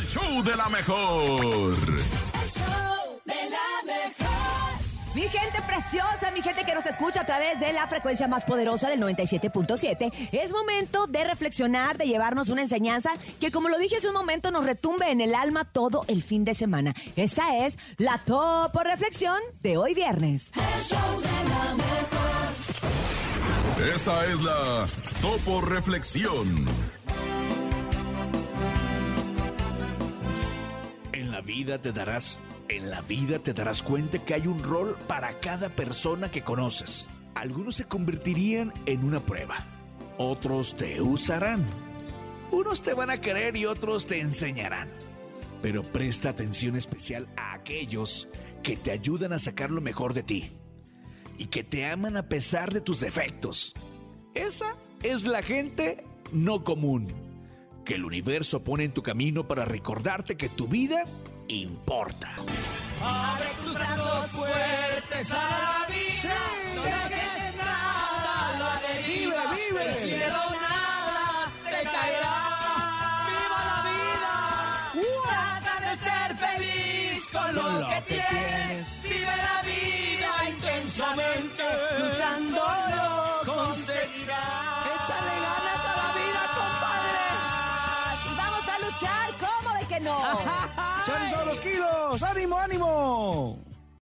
el show de la mejor. El show de la mejor. Mi gente preciosa, mi gente que nos escucha a través de la frecuencia más poderosa del 97.7, es momento de reflexionar, de llevarnos una enseñanza que, como lo dije hace un momento, nos retumbe en el alma todo el fin de semana. Esa es la Topo Reflexión de hoy viernes. El show de la mejor. Esta es la Topo Reflexión. Vida te darás, en la vida te darás cuenta que hay un rol para cada persona que conoces. Algunos se convertirían en una prueba, otros te usarán. Unos te van a querer y otros te enseñarán. Pero presta atención especial a aquellos que te ayudan a sacar lo mejor de ti y que te aman a pesar de tus defectos. Esa es la gente no común que el universo pone en tu camino para recordarte que tu vida importa. Abre tus brazos fuertes a la vida. No dejes nada, la deriva. Vive, vive. Del cielo nada te caerá. ¡Viva la vida! Trata de ser feliz con lo, Con lo que, que tienes. tienes. Vive la vida intensamente. Luchando lo conseguirás. Échale ganas vamos a luchar, ¿cómo de que no? ¡Salen todos los kilos! ¡Ánimo, ánimo!